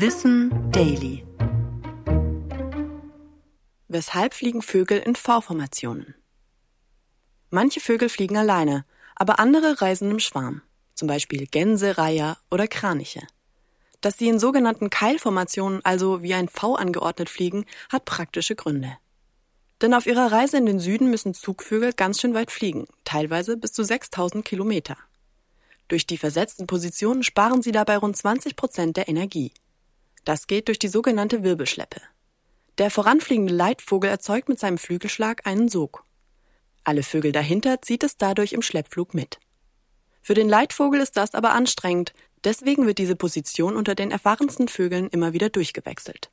Wissen Daily. Weshalb fliegen Vögel in V-Formationen? Manche Vögel fliegen alleine, aber andere reisen im Schwarm, zum Beispiel Gänse, Reiher oder Kraniche. Dass sie in sogenannten Keilformationen, also wie ein V angeordnet fliegen, hat praktische Gründe. Denn auf ihrer Reise in den Süden müssen Zugvögel ganz schön weit fliegen, teilweise bis zu 6000 Kilometer. Durch die versetzten Positionen sparen sie dabei rund 20 Prozent der Energie. Das geht durch die sogenannte Wirbelschleppe. Der voranfliegende Leitvogel erzeugt mit seinem Flügelschlag einen Sog. Alle Vögel dahinter zieht es dadurch im Schleppflug mit. Für den Leitvogel ist das aber anstrengend, deswegen wird diese Position unter den erfahrensten Vögeln immer wieder durchgewechselt.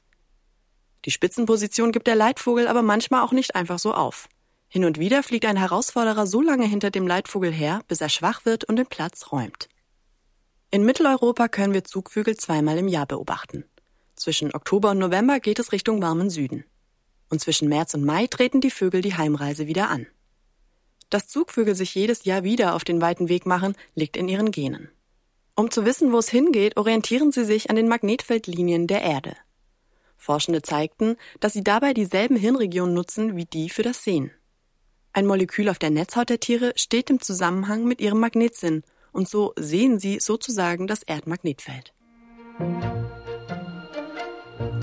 Die Spitzenposition gibt der Leitvogel aber manchmal auch nicht einfach so auf. Hin und wieder fliegt ein Herausforderer so lange hinter dem Leitvogel her, bis er schwach wird und den Platz räumt. In Mitteleuropa können wir Zugvögel zweimal im Jahr beobachten. Zwischen Oktober und November geht es Richtung warmen Süden. Und zwischen März und Mai treten die Vögel die Heimreise wieder an. Dass Zugvögel sich jedes Jahr wieder auf den weiten Weg machen, liegt in ihren Genen. Um zu wissen, wo es hingeht, orientieren sie sich an den Magnetfeldlinien der Erde. Forschende zeigten, dass sie dabei dieselben Hirnregionen nutzen wie die für das Sehen. Ein Molekül auf der Netzhaut der Tiere steht im Zusammenhang mit ihrem Magnetsinn und so sehen sie sozusagen das Erdmagnetfeld.